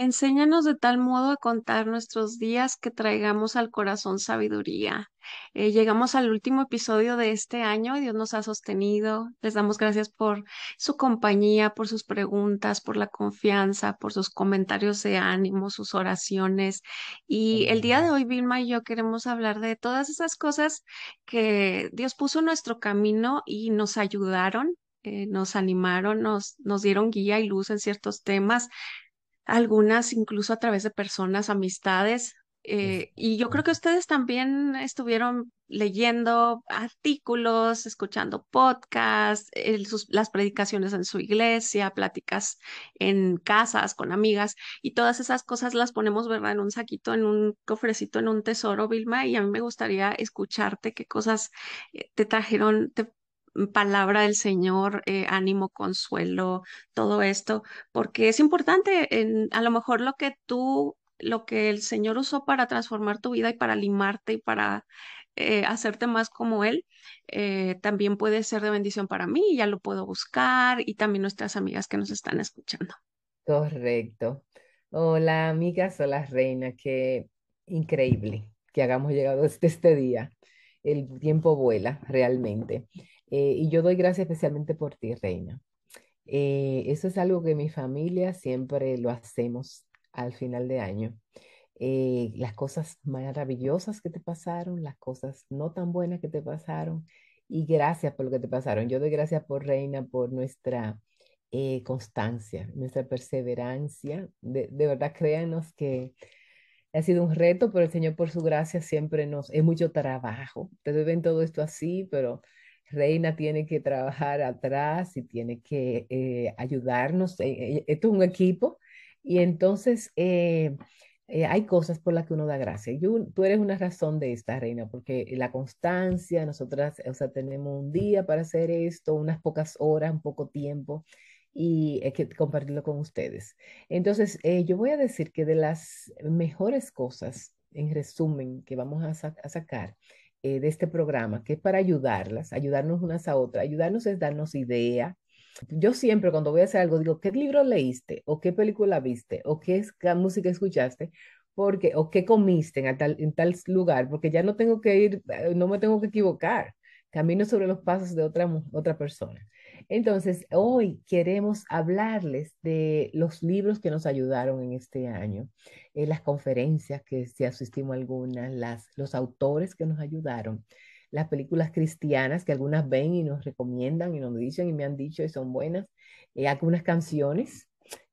Enséñanos de tal modo a contar nuestros días que traigamos al corazón sabiduría. Eh, llegamos al último episodio de este año y Dios nos ha sostenido. Les damos gracias por su compañía, por sus preguntas, por la confianza, por sus comentarios de ánimo, sus oraciones. Y el día de hoy, Vilma y yo queremos hablar de todas esas cosas que Dios puso en nuestro camino y nos ayudaron. eh, nos animaron, nos, nos dieron guía y luz en ciertos temas algunas incluso a través de personas, amistades. eh, y yo creo que ustedes también estuvieron leyendo artículos, escuchando podcasts, el- sus- las predicaciones en su iglesia, pláticas en casas con amigas y todas esas cosas las ponemos, ¿verdad? En un saquito, en un cofrecito, en un tesoro, Vilma, y a mí me gustaría escucharte qué cosas eh, te trajeron, te- palabra del Señor, eh, ánimo, consuelo, todo esto porque es importante, en, a lo mejor lo que tú, lo que el Señor usó para transformar tu vida y para limarte y para eh, hacerte más como Él, eh, también puede ser de bendición para mí, ya lo puedo buscar y también nuestras amigas que nos están escuchando. Correcto. Hola, amigas, hola, reina. Qué increíble que hagamos llegado hasta este día. El tiempo vuela realmente. Eh, y yo doy gracias especialmente por ti, reina. Eh, eso es algo que mi familia siempre lo hacemos al final de año. Eh, las cosas maravillosas que te pasaron, las cosas no tan buenas que te pasaron, y gracias por lo que te pasaron. Yo doy gracias por Reina, por nuestra eh, constancia, nuestra perseverancia. De, de verdad, créanos que ha sido un reto, pero el Señor por su gracia siempre nos... Es mucho trabajo. Ustedes ven todo esto así, pero Reina tiene que trabajar atrás y tiene que eh, ayudarnos. Eh, eh, esto es un equipo y entonces hay cosas por las que uno da gracias. Yo- tú eres una razón de esta, Reina, porque la constancia, nosotras, o sea, tenemos un día para hacer esto, unas pocas horas, un poco tiempo y hay que compartirlo con ustedes. Entonces, yo voy a decir que de las mejores cosas, en resumen, que vamos a sacar eh, de este programa, que es para ayudarlas, ayudarnos unas a otras, ayudarnos es darnos idea. Yo siempre cuando voy a hacer algo digo, ¿qué libro leíste? ¿O qué película viste? ¿O qué, es- qué música escuchaste? Porque, o qué comiste en tal, en tal lugar, porque ya no tengo que ir, eh, no me tengo que equivocar. Camino sobre los pasos de otra, otra persona. Entonces, hoy queremos hablarles de los libros que nos ayudaron en este año, eh, las conferencias que si asistimos algunas, las, los autores que nos ayudaron, las películas cristianas que algunas ven y nos recomiendan y nos dicen y me han dicho y son buenas, eh, algunas canciones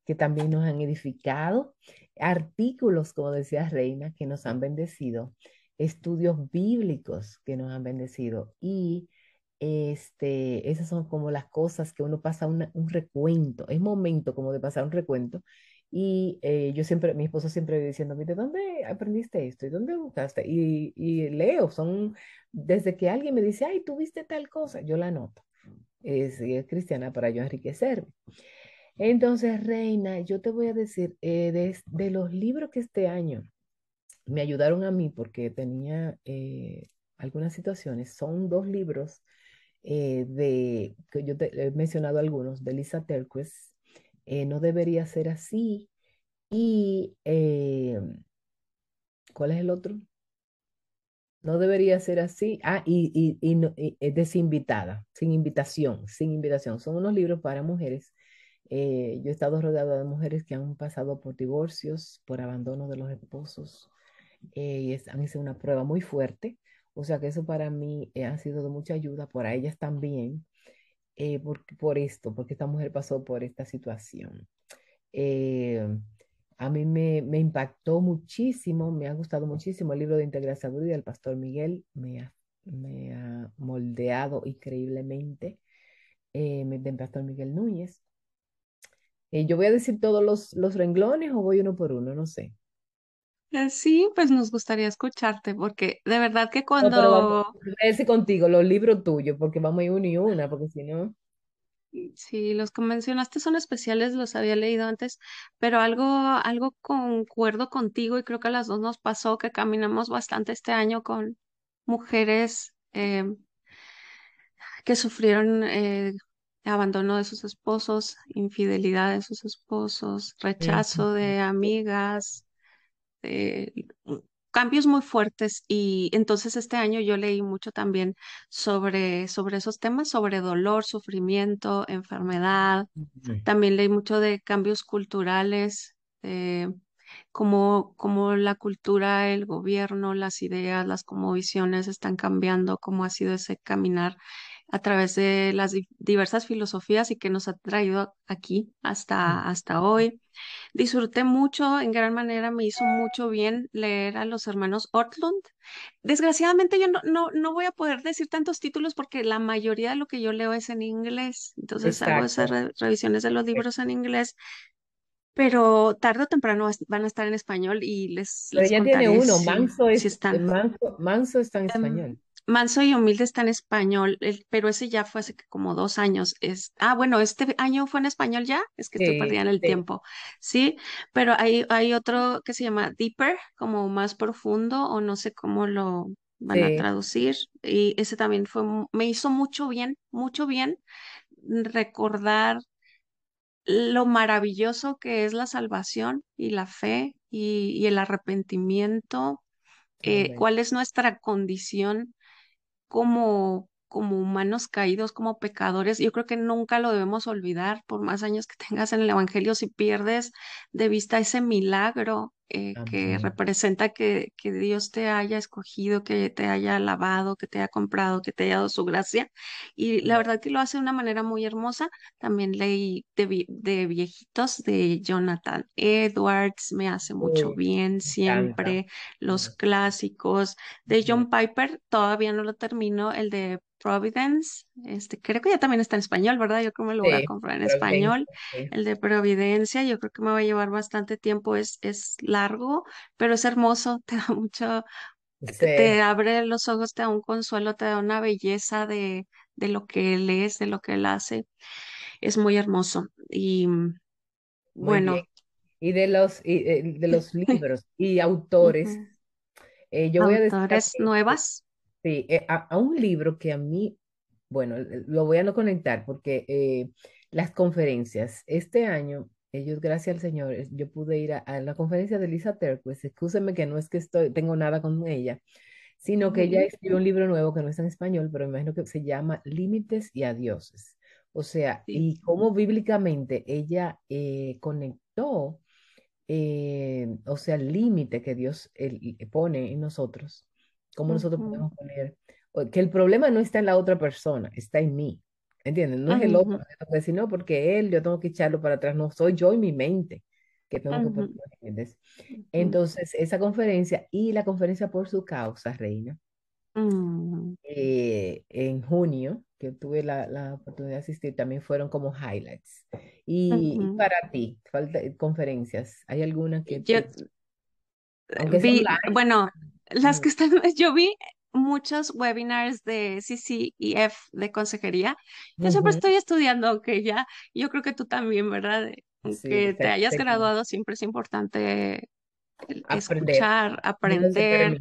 que también nos han edificado, artículos, como decía Reina, que nos han bendecido, estudios bíblicos que nos han bendecido y este, esas son como las cosas que uno pasa un recuento. Es momento como de pasar un recuento. Y eh, yo siempre, mi esposo siempre diciendo, ¿de dónde aprendiste esto? ¿Y dónde buscaste? Y, y leo, son, desde que alguien me dice, ay, tú viste tal cosa, yo la anoto. Es, y es cristiana para yo enriquecerme. Entonces, Reina, yo te voy a decir, eh, de, de los libros que este año me ayudaron a mí porque tenía eh, algunas situaciones, son dos libros eh, de, que yo te he mencionado algunos, de Lisa Terquest, eh, No debería ser así. Y, eh, ¿cuál es el otro? No debería ser así. Ah, y, y, y, no- y es desinvitada, sin invitación, sin invitación. Son unos libros para mujeres. Eh, yo he estado rodeada de mujeres que han pasado por divorcios, por abandono de los esposos, eh, y es- han hecho una prueba muy fuerte. O sea que eso para mí eh, ha sido de mucha ayuda, para ellas también eh, por, por esto, porque esta mujer pasó por esta situación. Eh, a mí me, me impactó muchísimo, me ha gustado muchísimo el libro de Integral Salud del Pastor Miguel, me ha, me ha moldeado increíblemente, eh, del Pastor Miguel Núñez. Yo voy a decir todos los, los renglones o voy uno por uno, no sé. Eh, Sí, pues nos gustaría escucharte, porque de verdad que No, pero vamos, cuando, a decir contigo los libros tuyos, porque vamos a ir uno y una, porque si no, sí, los que mencionaste son especiales, los había leído antes, pero algo, algo concuerdo contigo y creo que a las dos nos pasó que caminamos bastante este año con mujeres. eh, que sufrieron eh, abandono de sus esposos, infidelidad de sus esposos, rechazo de amigas, eh, cambios muy fuertes. Y entonces este año yo leí mucho también sobre, sobre esos temas, sobre dolor, sufrimiento, enfermedad. También leí mucho de cambios culturales. eh, cómo, cómo la cultura, el gobierno, las ideas, las visiones están cambiando, cómo ha sido ese caminar a través de las di- diversas filosofías y que nos ha traído aquí hasta, hasta hoy. Disfruté mucho, en gran manera me hizo mucho bien leer a los hermanos Ortlund. Desgraciadamente yo no, no, no voy a poder decir tantos títulos porque la mayoría de lo que yo leo es en inglés, entonces hago esas re- revisiones de los libros en inglés pero tarde o temprano van a estar en español y les, Pero les tiene contaré uno, si, Manso si es, están. Manso, Manso está en Em, español. Manso y Humilde está en español, pero ese ya fue hace como dos años. Es, ah, bueno, este año fue en español ya, es que estoy perdida Sí, en el sí, tiempo, ¿sí? Pero hay, hay otro que se llama Deeper, como más profundo, o no sé cómo lo van a sí, traducir, y ese también fue, me hizo mucho bien, mucho bien recordar lo maravilloso que es la salvación y la fe y, y el arrepentimiento, eh, cuál es nuestra condición como, como humanos caídos, como pecadores. Yo creo que nunca lo debemos olvidar, por más años que tengas en el Evangelio, si pierdes de vista ese milagro eh, que representa que, que Dios te haya escogido, que te haya alabado, que te haya comprado, que te haya dado su gracia. Y la verdad que lo hace de una manera muy hermosa. También leí de, de viejitos de Jonathan Edwards, me hace mucho Uy, bien siempre, los clásicos. De. John Piper todavía no lo termino, el de Providence, este, creo que ya también está en español, ¿verdad? Yo creo que me lo voy a comprar en español. sí. El de Providencia, yo creo que me va a llevar bastante tiempo, es, es largo, pero es hermoso, te da mucho, te, abre los ojos, te da un consuelo, te da una belleza de, de lo que él es, de lo que él hace. Es muy hermoso. Y muy bien. bueno, Y de los, y, eh, de los libros y autores, eh, yo voy a destacar autores nuevas. sí, eh, a, a un libro que a mí, bueno, lo voy a no conectar porque eh, las conferencias, este año, ellos, gracias al Señor, yo pude ir a, a la conferencia de Lisa Terquez, excúsenme que no es que estoy, tengo nada con ella, sino que ella escribió un libro nuevo que no está en español, pero me imagino que se llama Límites y Adioses. O sea, Sí. y cómo bíblicamente ella eh, conectó, eh, o sea, el límite que Dios pone en nosotros, cómo nosotros podemos poner, que el problema no está en la otra persona, está en mí. ¿Entienden? No es el otro, que tengo que decir, no, porque él, yo tengo que echarlo para atrás, no, soy yo y mi mente que tengo que poner, ¿entiendes? Entonces, esa conferencia y la conferencia por su causa, Reina, ujú, eh, en junio, que tuve la, la oportunidad de asistir, también fueron como highlights. Y, y para ti, falta conferencias, ¿hay alguna que Yo te, es vi, bueno, las que están, yo vi muchos webinars de CCEF de consejería. Yo siempre estoy estudiando, aunque ya, yo creo que tú también, ¿verdad? Sí, Aunque te hayas graduado, siempre es importante Aprender, escuchar, aprender.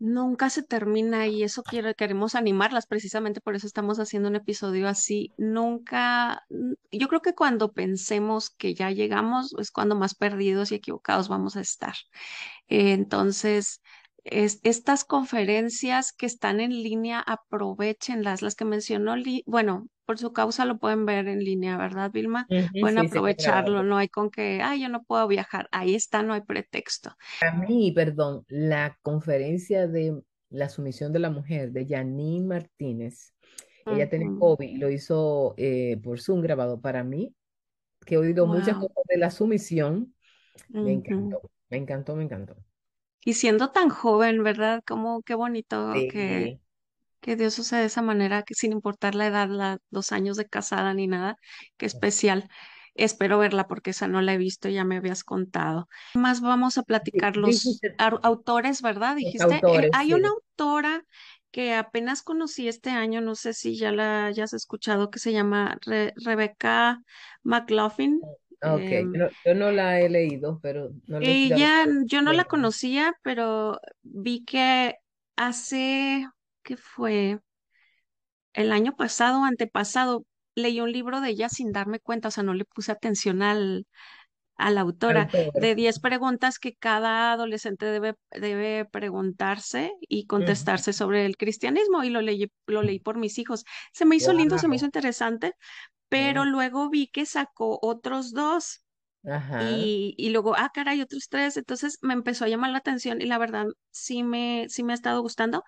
Nunca se termina y eso quiero, queremos animarlas, precisamente por eso estamos haciendo un episodio así. Nunca, yo creo que cuando pensemos que ya llegamos es cuando más perdidos y equivocados vamos a estar. Entonces, es- estas conferencias que están en línea, aprovéchenlas. Las que mencionó, bueno, por su causa lo pueden ver en línea, ¿verdad, Vilma? Ujú, Pueden sí, aprovecharlo, no hay con que, ay, yo no puedo viajar. Ahí está, no hay pretexto. A mí, perdón, la conferencia de la sumisión de la mujer de Janine Martínez, ella tiene. COVID y lo hizo eh, por Zoom grabado para mí, que he oído muchas Wow. cosas de la sumisión, me encantó, me encantó, me encantó. Y siendo tan joven, ¿verdad? Como qué bonito que, Sí, que Dios use de esa manera, que sin importar la edad, la, dos años de casada ni nada, qué especial. Espero verla porque esa no la he visto, ya me habías contado. Más vamos a platicar los dijiste autores, ¿verdad? los Dijiste, Eh, hay una autora que apenas conocí este año, no sé si ya la hayas escuchado, que se llama Re- Rebecca McLaughlin. Ah, Ok, yo Em, no, yo no la he leído, pero no la he ella, yo no la conocía, pero vi que hace, ¿qué fue? El año pasado, antepasado, leí un libro de ella sin darme cuenta, o sea, no le puse atención al, a la autora Autor. de 10 preguntas que cada adolescente debe, debe preguntarse y contestarse sobre el cristianismo y lo leí, lo leí por mis hijos. Se me hizo lindo, se me hizo interesante, pero luego vi que sacó otros dos Ajá. y, y luego, ah, caray, otros tres. Entonces me empezó a llamar la atención y la verdad sí me, sí me ha estado gustando.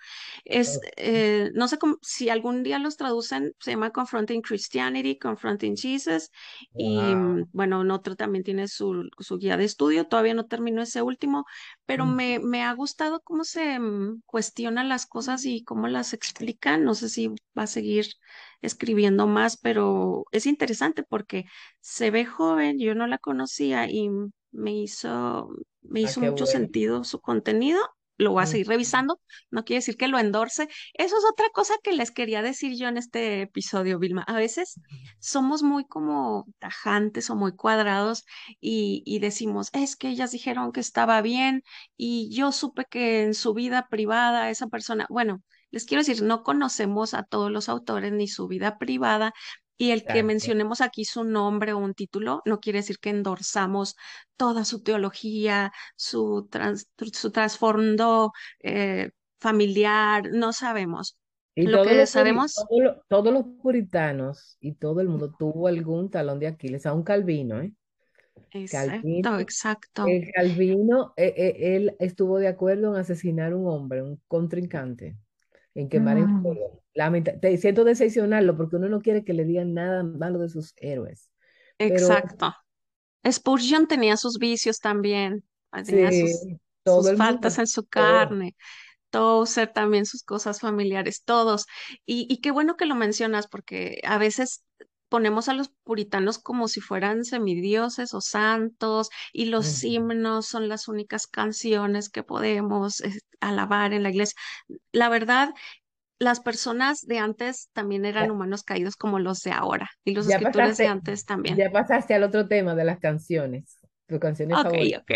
Es, eh, no sé cómo, si algún día los traducen, se llama Confronting Christianity, Confronting Jesus. Y Wow. mm, bueno, en otro también tiene su, su guía de estudio. Todavía no terminó ese último, pero me, me ha gustado cómo se mm, cuestionan las cosas y cómo las explican. No sé si va a seguir escribiendo más, pero es interesante porque se ve joven, yo no la conocía y me hizo, me Ah, hizo mucho bueno. sentido su contenido. Lo voy a seguir revisando, no quiere decir que lo endorse. Eso es otra cosa que les quería decir yo en este episodio, Vilma. A veces somos muy como tajantes o muy cuadrados y, y decimos, es que ellas dijeron que estaba bien y yo supe que en su vida privada esa persona, bueno, les quiero decir, no conocemos a todos los autores ni su vida privada y el que mencionemos aquí su nombre o un título no quiere decir que endorsamos toda su teología, su, trans- su trasfondo eh, familiar, no sabemos. Y Lo todos que los, puri- sabemos, todo lo- todos los puritanos y todo el mundo tuvo algún talón de Aquiles, a un Calvino, ¿eh? Calvino, exacto, exacto. el Calvino, eh, eh, él estuvo de acuerdo en asesinar a un hombre, un contrincante, en quemar en Mm, fuego. Lamenta- te siento decepcionarlo porque uno no quiere que le digan nada malo de sus héroes. Pero exacto. Spurgeon tenía sus vicios también, ah, tenía sus, sí, todo sus faltas mundo, en su todo. carne. Tozer también sus cosas familiares, todos. Y, y qué bueno que lo mencionas, porque a veces ponemos a los puritanos como si fueran semidioses o santos, y los himnos son las únicas canciones que podemos eh, alabar en la iglesia. La verdad, las personas de antes también eran Ya, humanos caídos como los de ahora, y los ya escritores de antes también. ya pasaste al otro tema de las canciones, tus canciones Ok, favoritas. ok.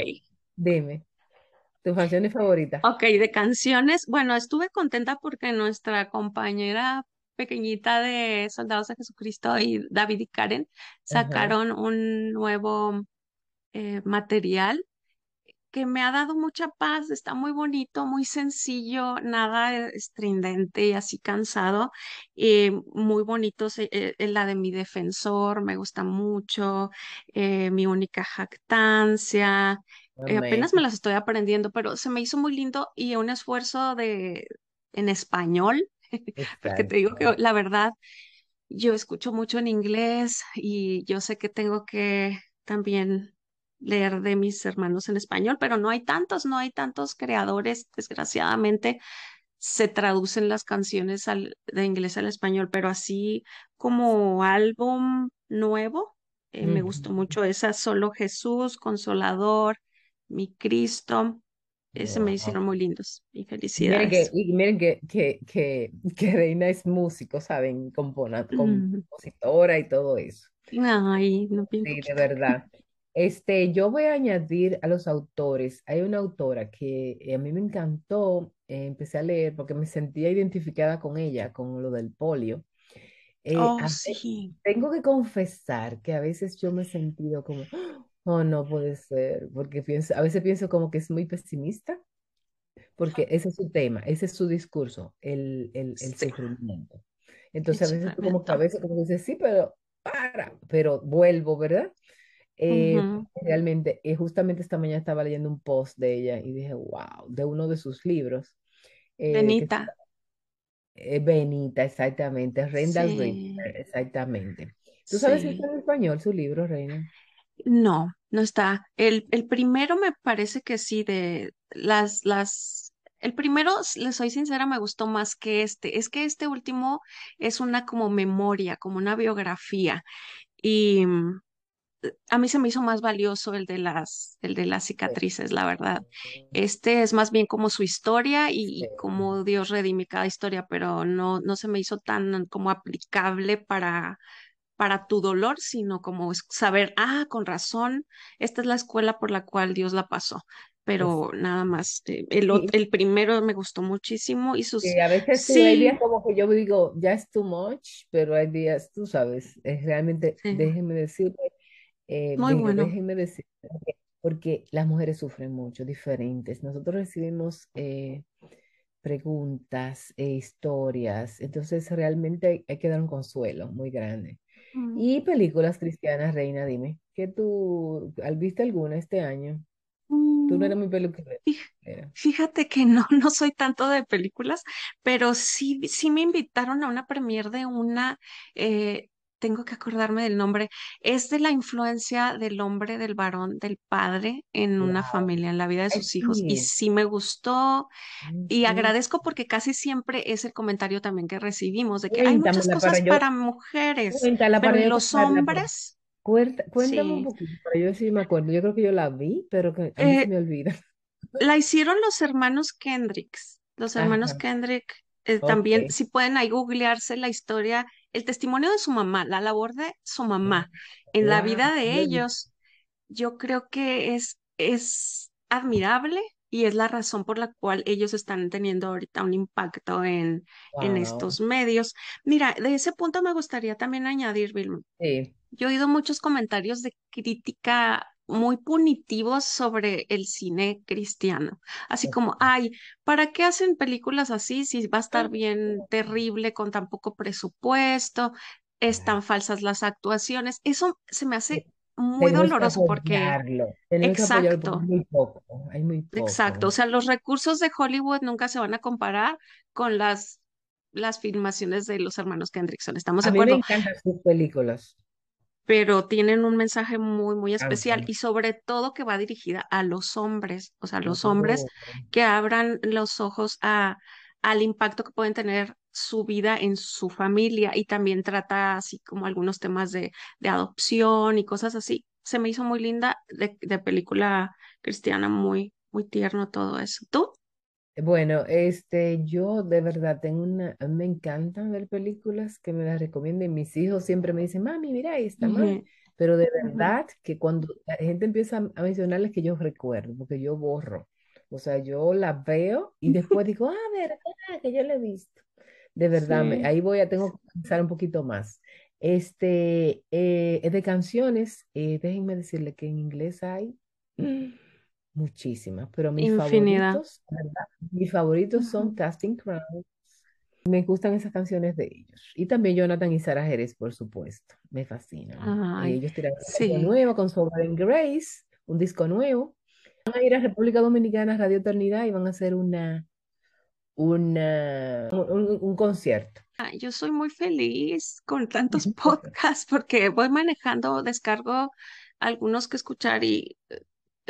Dime, tus canciones favoritas. Ok, de canciones, bueno, estuve contenta porque nuestra compañera pequeñita de Soldados de Jesucristo y David y Karen Ajá, sacaron un nuevo eh, material que me ha dado mucha paz, está muy bonito, muy sencillo, nada eh, estridente y así cansado, eh, muy bonito, eh, la de mi defensor, me gusta mucho, eh, mi única jactancia, eh, apenas me las estoy aprendiendo, pero se me hizo muy lindo y un esfuerzo de en español, porque te digo que la verdad, yo escucho mucho en inglés y yo sé que tengo que también leer de mis hermanos en español, pero no hay tantos, no hay tantos creadores, desgraciadamente se traducen las canciones al- de inglés al español, pero así como álbum nuevo, eh, me gustó mucho esa Solo Jesús, Consolador, Mi Cristo, ese me hicieron muy lindos y Y miren que, felicidades. y miren que, que, que, que Reina es músico, ¿saben? Compona- compositora y todo eso. Ay, no, bien Sí, de verdad. Este, yo voy a añadir a los autores. Hay una autora que eh, a mí me encantó, eh, empecé a leer porque me sentía identificada con ella, con lo del polio. Eh, Oh, sí. tengo que confesar que a veces yo me he sentido como, oh, no puede ser, porque pienso, a veces pienso como que es muy pesimista, porque ese es su tema, ese es su discurso, el, el, el Sí, sufrimiento. Entonces a veces como que a veces como dices, sí, pero para, pero vuelvo, ¿verdad? Eh, realmente, eh, justamente esta mañana estaba leyendo un post de ella y dije, wow, de uno de sus libros, eh, Benita. eh, Benita, exactamente, Ritter, Sí, exactamente. ¿Tú sabes si está en español su libro, Reina? No, no está. El, el primero me parece que sí, de las, las, el primero, s- le soy sincera, me gustó más que este. Es que este último es una como memoria, como una biografía. Y mm, a mí se me hizo más valioso el de las, el de las cicatrices, la verdad. Este es más bien como su historia y, y cómo Dios redime cada historia, pero no, no se me hizo tan como aplicable para para tu dolor, sino como saber, ah, con razón, esta es la escuela por la cual Dios la pasó. Pero nada más, eh, el, el primero me gustó muchísimo y sus, y a veces sí, hay días sí, como que yo digo, ya es too much, pero hay días, tú sabes, es realmente, sí, déjenme decirte, eh, muy bueno. déjenme decir, porque porque las mujeres sufren mucho, diferentes. Nosotros recibimos eh, preguntas e historias, entonces realmente hay, hay que dar un consuelo muy grande. Mm, Y películas cristianas, Reina, dime, ¿qué tú, ¿al- viste alguna este año? Tú no mm, eres muy peluquera. fí- Fíjate que no, no soy tanto de películas, pero sí, sí me invitaron a una premiere de una, eh, tengo que acordarme del nombre, es de la influencia del hombre, del varón, del padre en una Wow. familia, en la vida de sus hijos, y sí, sí me gustó, y sí. agradezco porque casi siempre es el comentario también que recibimos, de que hay muchas para cosas yo, para mujeres, pero para los hombres, Cuéntame un sí. poquito para yo si me acuerdo. Yo creo que yo la vi, pero que a mí se Eh, me olvida. La hicieron los hermanos Kendricks. Los hermanos Ajá, Kendrick eh, también, si pueden ahí googlearse la historia, el testimonio de su mamá, la labor de su mamá en la vida de ellos, yo creo que es, es admirable y es la razón por la cual ellos están teniendo ahorita un impacto en, en estos medios. Mira, de ese punto me gustaría también añadir, Vilma. Sí, Yo he oído muchos comentarios de crítica muy punitivos sobre el cine cristiano, así como, ay, ¿para qué hacen películas así si va a estar bien terrible con tan poco presupuesto? Están falsas las actuaciones. Eso se me hace muy tenemos doloroso porque, porque hay exacto, muy poco. Exacto. O sea, los recursos de Hollywood nunca se van a comparar con las, las filmaciones de los hermanos Kendrickson. ¿Estamos A de mí me acuerdo? encantan sus películas. Pero tienen un mensaje muy, muy especial y sobre todo que va dirigida a los hombres, o sea, los hombres que abran los ojos a, al impacto que pueden tener su vida en su familia y también trata así como algunos temas de, de adopción y cosas así. Se me hizo muy linda de, de película cristiana, muy, muy tierno todo eso. ¿Tú? Bueno, este, yo de verdad tengo una, me encantan ver películas que me las recomienden. Mis hijos siempre me dicen, mami, mira esta, mami. Ujú, Pero de verdad que cuando la gente empieza a a mencionarles que yo recuerdo, porque yo borro. O sea, yo la veo y después digo, ah, verdad, que yo la he visto. De verdad, me- Sí, ahí voy a, tengo que pensar un poquito más. Este, eh, de canciones, eh, déjenme decirle que en inglés hay muchísimas, pero mis infinidad. favoritos, ¿verdad? Mis favoritos son. Casting Crowns. Me gustan esas canciones de ellos. Y también Jonathan y Sara Jerez, por supuesto. Me fascinan. Ay, Ellos una canción sí. nueva con Sovereign Grace, un disco nuevo. Van a ir a República Dominicana, Radio Eternidad, y van a hacer una, una, un, un concierto. Ah, Yo soy muy feliz con tantos podcasts porque voy manejando, descargo algunos que escuchar y eh,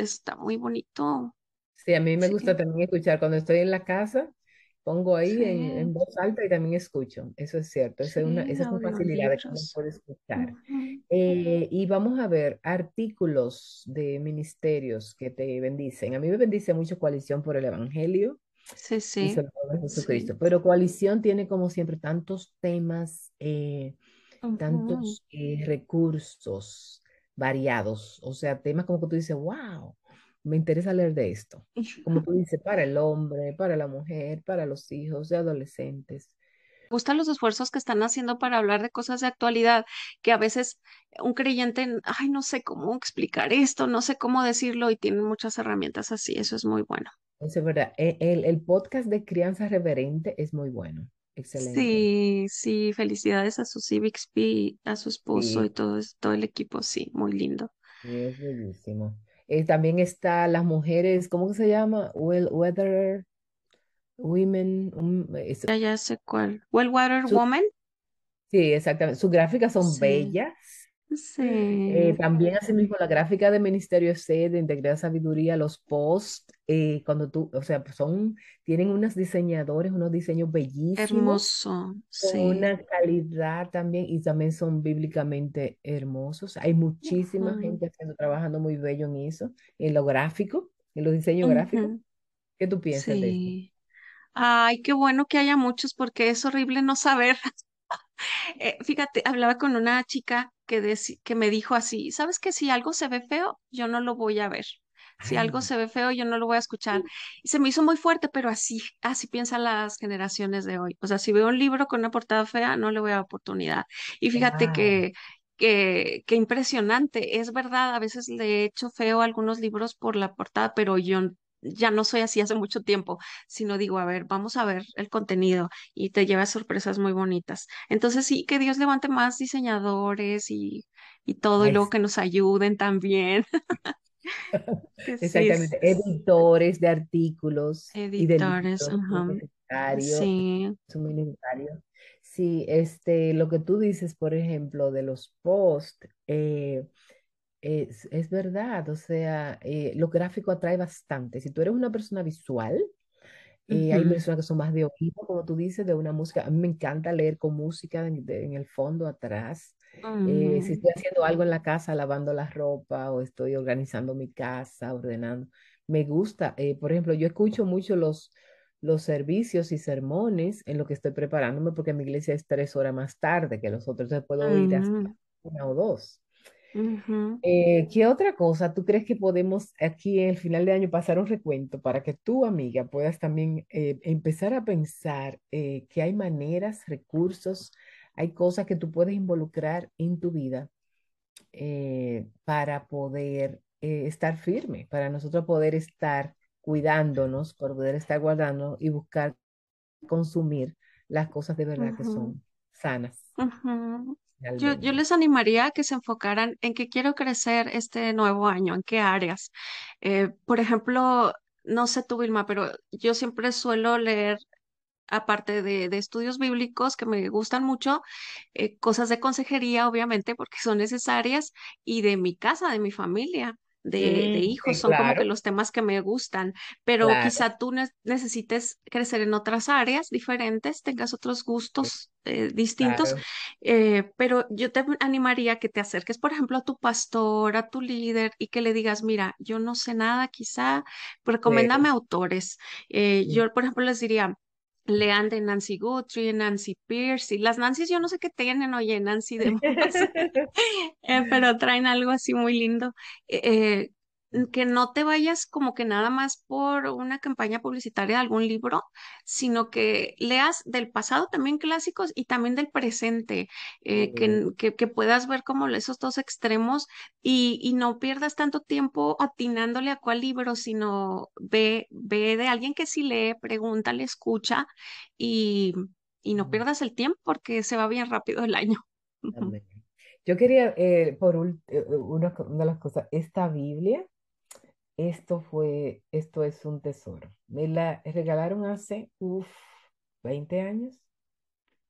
está muy bonito. Sí, a mí me Sí, gusta también escuchar cuando estoy en la casa, pongo ahí en, sí, en voz alta y también escucho. Eso es cierto, esa es una, sí, esa es una facilidad de que uno puede escuchar. Ujú. Eh, y vamos a ver artículos de ministerios que te bendicen. A mí me bendice mucho Coalición por el Evangelio Sí, y sí, sobre todo en sí. Jesucristo, pero Coalición tiene como siempre tantos temas, eh, tantos eh, recursos variados, o sea, temas como que tú dices, wow, me interesa leer de esto. Como tú dices, para el hombre, para la mujer, para los hijos de adolescentes. Me gustan los esfuerzos que están haciendo para hablar de cosas de actualidad, que a veces un creyente, ay, no sé cómo explicar esto, no sé cómo decirlo y tienen muchas herramientas así, eso es muy bueno. Eso es verdad. E- El, el podcast de Crianza Reverente es muy bueno, excelente. Sí, sí, felicidades a su Bixby, a su esposo y todo, el equipo, sí, muy lindo. sí, es bellísimo. Eh, también está las mujeres, ¿cómo se llama? Well, Weather Women. um, es- Ya, ya sé cuál. Wellwater su- Woman. sí, exactamente. Sus gráficas son Sí, bellas. Eh, sí. también asimismo la gráfica de Ministerio C, de Integridad Sabiduría, los posts, eh, cuando tú, o sea, pues son, tienen unos diseñadores, unos diseños bellísimos, Hermoso, con sí. una calidad también, y también son bíblicamente hermosos. Hay muchísima gente haciendo, trabajando muy bello en eso, en lo gráfico, en los diseños gráficos. ujú, ¿Qué tú piensas de esto? Sí. Ay, qué bueno que haya muchos porque es horrible no saber. Eh, fíjate, hablaba con una chica que, que me dijo así, ¿sabes que si algo se ve feo, yo no lo voy a ver? Si algo se ve feo, yo no lo voy a escuchar. Y se me hizo muy fuerte, pero así, así piensan las generaciones de hoy. O sea, si veo un libro con una portada fea, no le voy a dar oportunidad. Y fíjate que, que, que impresionante. Es verdad, a veces le he hecho feo a algunos libros por la portada, pero yo ya no soy así hace mucho tiempo, sino digo, a ver, vamos a ver el contenido y te lleva sorpresas muy bonitas. Entonces sí, que Dios levante más diseñadores y, y todo, y luego que nos ayuden también, sí, Exactamente, editores de artículos y de editores, libros, muy ajá, sí. Sí, este, lo que tú dices, por ejemplo, de los posts, eh, es, es verdad, o sea, eh, lo gráfico atrae bastante. Si tú eres una persona visual, eh, hay personas que son más de oído, como tú dices, de una música. A mí me encanta leer con música en, de- en el fondo atrás. Eh, si estoy haciendo algo en la casa, lavando la ropa o estoy organizando mi casa, ordenando, me gusta. eh, por ejemplo, yo escucho mucho los, los servicios y sermones en lo que estoy preparándome porque mi iglesia es tres horas más tarde que los otros, entonces puedo ir hasta ujú, una o dos. Ujú, Eh, ¿qué otra cosa tú crees que podemos aquí en el final de año pasar un recuento para que tu amiga puedas también eh, empezar a pensar eh, que hay maneras, recursos, hay cosas que tú puedes involucrar en tu vida eh, para poder eh, estar firme, para nosotros poder estar cuidándonos, para poder estar guardando y buscar consumir las cosas de verdad que ujú, son sanas ujú. Yo, les animaría a que se enfocaran en qué quiero crecer este nuevo año, en qué áreas. Eh, por ejemplo, no sé tú, Vilma, pero yo siempre suelo leer aparte de, de estudios bíblicos que me gustan mucho, eh, cosas de consejería, obviamente, porque son necesarias, y de mi casa, de mi familia. De, de hijos, son como que los temas que me gustan, pero claro. quizá tú ne- necesites crecer en otras áreas diferentes, tengas otros gustos eh, distintos, Claro. eh, pero yo te animaría a que te acerques, por ejemplo, a tu pastor, a tu líder y que le digas, mira, yo no sé nada, quizá, recomiéndame autores. Eh, Mm. yo, por ejemplo, les diría, Lean de Nancy Guthrie, Nancy Pierce, y las Nancys yo no sé qué tienen, oye, Nancy de eh, pero traen algo así muy lindo. Eh, eh, que no te vayas como que nada más por una campaña publicitaria de algún libro, sino que leas del pasado también clásicos y también del presente, eh, que, que, que puedas ver como esos dos extremos y, y no pierdas tanto tiempo atinándole a cuál libro, sino ve, ve de alguien que sí lee, pregúntale, escucha y, y no Mm, pierdas el tiempo porque se va bien rápido el año. amén. Yo quería, eh, por eh, una de las cosas, esta Biblia, esto fue, esto es un tesoro. Me la regalaron hace, uf, 20 años,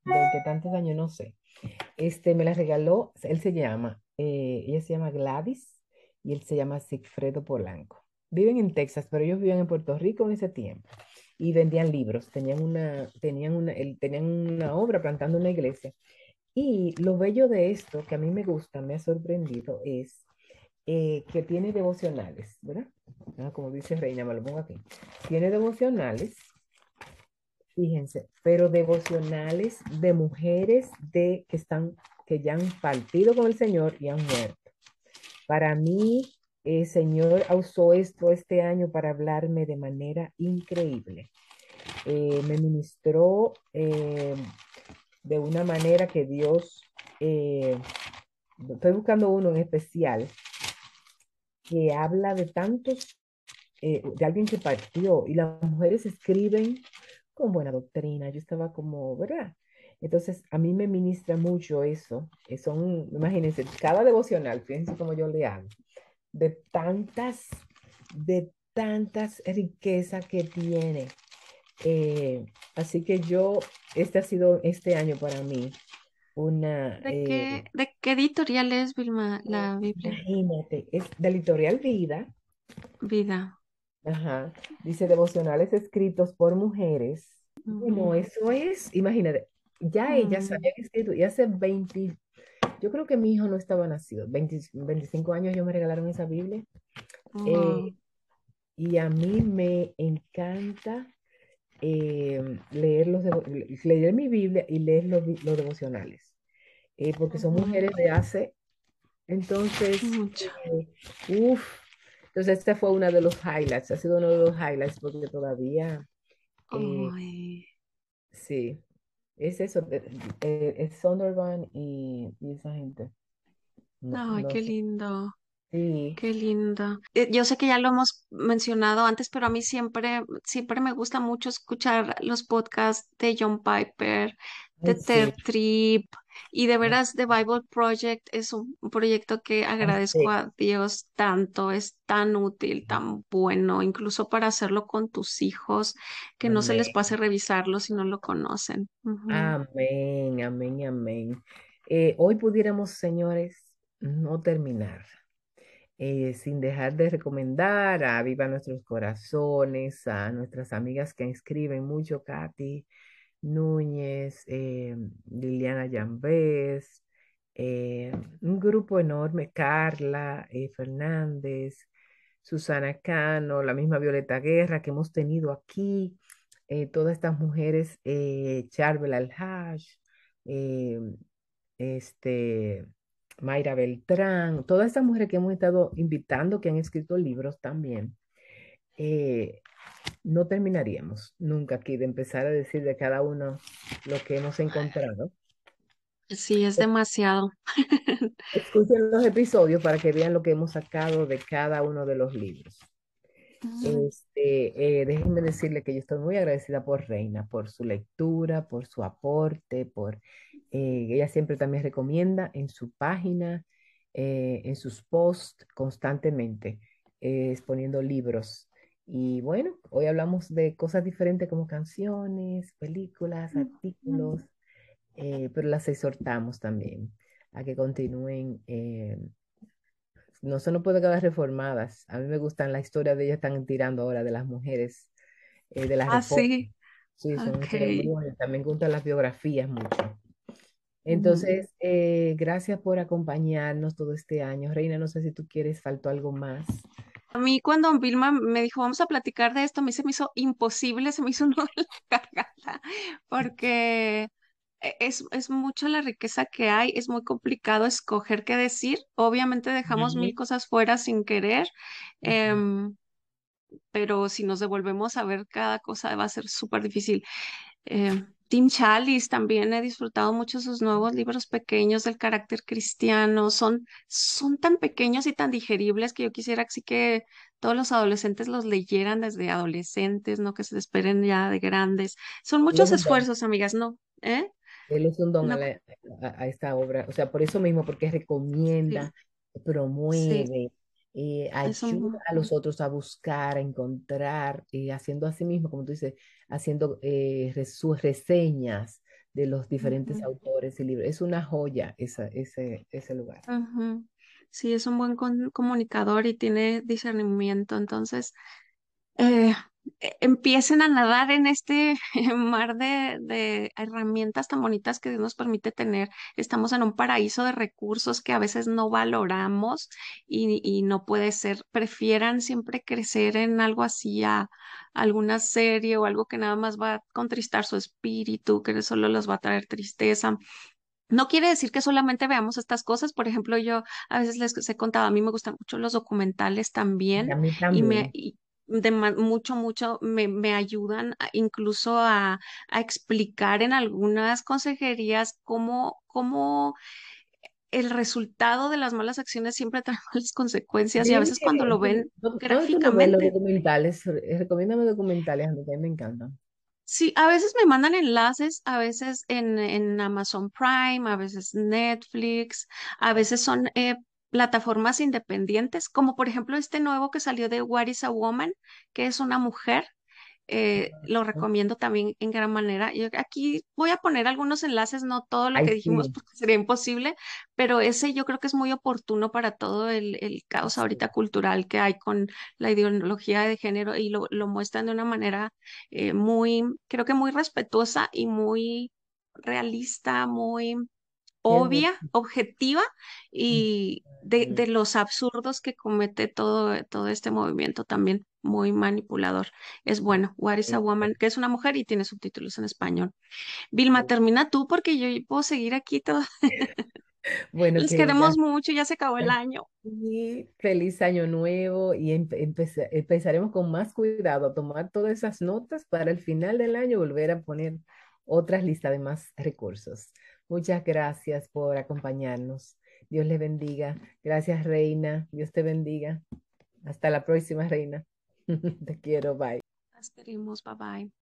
20 tantos años, no sé. Este, me la regaló, él se llama, eh, ella se llama Gladys y él se llama Sigfredo Polanco. Viven en Texas, pero ellos vivían en Puerto Rico en ese tiempo y vendían libros, tenían una, tenían una, tenían una obra plantando una iglesia. Y lo bello de esto, que a mí me gusta, me ha sorprendido, es eh, que tiene devocionales, ¿verdad? Ah, como dice Reina, me lo pongo aquí. Tiene devocionales Fíjense, pero devocionales de mujeres de, que están, que ya han partido con el Señor y han muerto. Para mí, el Señor usó esto este año para hablarme de manera increíble. Eh, me ministró eh, de una manera que Dios, eh, estoy buscando uno en especial, que habla de tantos, eh, de alguien que partió y las mujeres escriben con buena doctrina. Yo estaba como, ¿verdad? Entonces, a mí me ministra mucho eso. son, imagínense, cada devocional, fíjense cómo yo le hago, de tantas, de tantas riquezas que tiene. Eh, así que yo, este ha sido este año para mí una, ¿De qué, eh, de qué editorial es, Vilma, la Biblia? imagínate, es de la editorial Vida, Vida. ajá, dice devocionales escritos por mujeres. Bueno, Ujú, eso es, imagínate, ya ellas mm, habían escrito, y hace 20, yo creo que mi hijo no estaba nacido, 20 25 años ellos me regalaron esa Biblia, eh, y a mí me encanta eh, leer, los devo- leer mi Biblia y leer los, los devocionales, eh, porque son mujeres de hace, entonces, Mucho. uff, entonces este fue uno de los highlights, ha sido uno de los highlights porque todavía, eh, sí, es eso, eh, es Sondervan y, y esa gente, no, ay, no qué sé, lindo. Sí, Qué linda. Eh, Yo sé que ya lo hemos mencionado antes, pero a mí siempre, siempre me gusta mucho escuchar los podcasts de John Piper, de sí, Tripp, y de veras The Bible Project es un proyecto que ay, agradezco sí, a Dios tanto, es tan útil, tan bueno, incluso para hacerlo con tus hijos, que no se les pase revisarlo si no lo conocen. Ujú. Amén, amén, amén. Eh, hoy pudiéramos, señores, no terminar eh, sin dejar de recomendar a Viva Nuestros Corazones, a nuestras amigas que escriben mucho, Katy Núñez, eh, Liliana Llambés, eh, un grupo enorme, Carla eh, Fernández, Susana Cano, la misma Violeta Guerra que hemos tenido aquí todas estas mujeres, Charbel Al-Haj, este, Mayra Beltrán, todas estas mujeres que hemos estado invitando, que han escrito libros también, eh, no terminaríamos nunca aquí de empezar a decir de cada uno lo que hemos encontrado. Sí, es demasiado. Escuchen los episodios para que vean lo que hemos sacado de cada uno de los libros. Ujú. Este, eh, déjenme decirle que yo estoy muy agradecida por Reina, por su lectura, por su aporte, por eh, ella siempre también recomienda en su página, eh, en sus posts constantemente, eh, exponiendo libros. Y bueno, hoy hablamos de cosas diferentes como canciones, películas, artículos, eh, pero las exhortamos también a que continúen eh, no se nos puede quedar reformadas. A mí me gustan la historia de ellas están tirando ahora de las mujeres, eh, de la Ah, sí. Sí, son una historia muy Ok. buena. También gustan las biografías mucho. Entonces, eh, gracias por acompañarnos todo este año. Reina, no sé si tú quieres, faltó algo más. A mí cuando Vilma me dijo, vamos a platicar de esto, a mí se me hizo imposible, se me hizo un nudo en la garganta, porque e- es, es mucha la riqueza que hay, es muy complicado escoger qué decir. Obviamente dejamos mil cosas fuera sin querer, em, pero si nos devolvemos a ver cada cosa va a ser súper difícil. Eh, Tim Chalice también he disfrutado mucho sus nuevos libros pequeños del carácter cristiano. Son, son tan pequeños y tan digeribles que yo quisiera que sí que todos los adolescentes los leyeran desde adolescentes, no que se esperen ya de grandes. Son muchos esfuerzos, amigas, ¿no? ¿Eh? Él es un don a, No, la- a- a esta obra, o sea, por eso mismo, porque recomienda, sí, promueve, eh, ayuda a los otros a buscar, a encontrar, y haciendo así mismo, como tú dices, haciendo eh, resu- reseñas de los diferentes autores y libros. Es una joya esa, ese, ese lugar. Sí, es un buen comunicador y tiene discernimiento, entonces eh, empiecen a nadar en este mar de, de herramientas tan bonitas que Dios nos permite tener. Estamos en un paraíso de recursos que a veces no valoramos y, y no puede ser. Prefieran siempre crecer en algo así, a alguna serie o algo que nada más va a contristar su espíritu, que solo los va a traer tristeza. No quiere decir que solamente veamos estas cosas. Por ejemplo, yo a veces les he contado, a mí me gustan mucho los documentales Y también a mí y me también. y de mucho, mucho me, me ayudan a- incluso a, a explicar en algunas consejerías cómo, cómo el resultado de las malas acciones siempre trae malas consecuencias y a veces cuando lo ven ¿dó- ¿dónde tú lo ves los gráficamente. documentales? Re- Recomiéndame documentales, a mí me encantan. Sí, a veces me mandan enlaces, a veces en, en Amazon Prime, a veces Netflix, a veces son eh, plataformas independientes, como por ejemplo este nuevo que salió de What is a Woman, que es una mujer eh, lo recomiendo también en gran manera. Yo aquí voy a poner algunos enlaces, no todo lo Ay, que dijimos sí. porque sería imposible, pero ese yo creo que es muy oportuno para todo el, el caos ahorita cultural que hay con la ideología de género y lo, lo muestran de una manera eh, muy, creo que muy respetuosa y muy realista, muy obvia, objetiva y de, de los absurdos que comete todo, todo este movimiento también. muy manipulador. Es bueno, What is a Woman, que es una mujer y tiene subtítulos en español. Vilma, termina tú porque yo puedo seguir aquí todo. Bueno, Les queremos mucho, ya se acabó el año. Y feliz año nuevo y empezaremos con más cuidado a tomar todas esas notas para el final del año volver a poner otras listas de más recursos. Muchas gracias por acompañarnos. Dios le bendiga. Gracias, Reina. Dios te bendiga. Hasta la próxima, Reina. te quiero. Bye. Esperemos. Bye bye.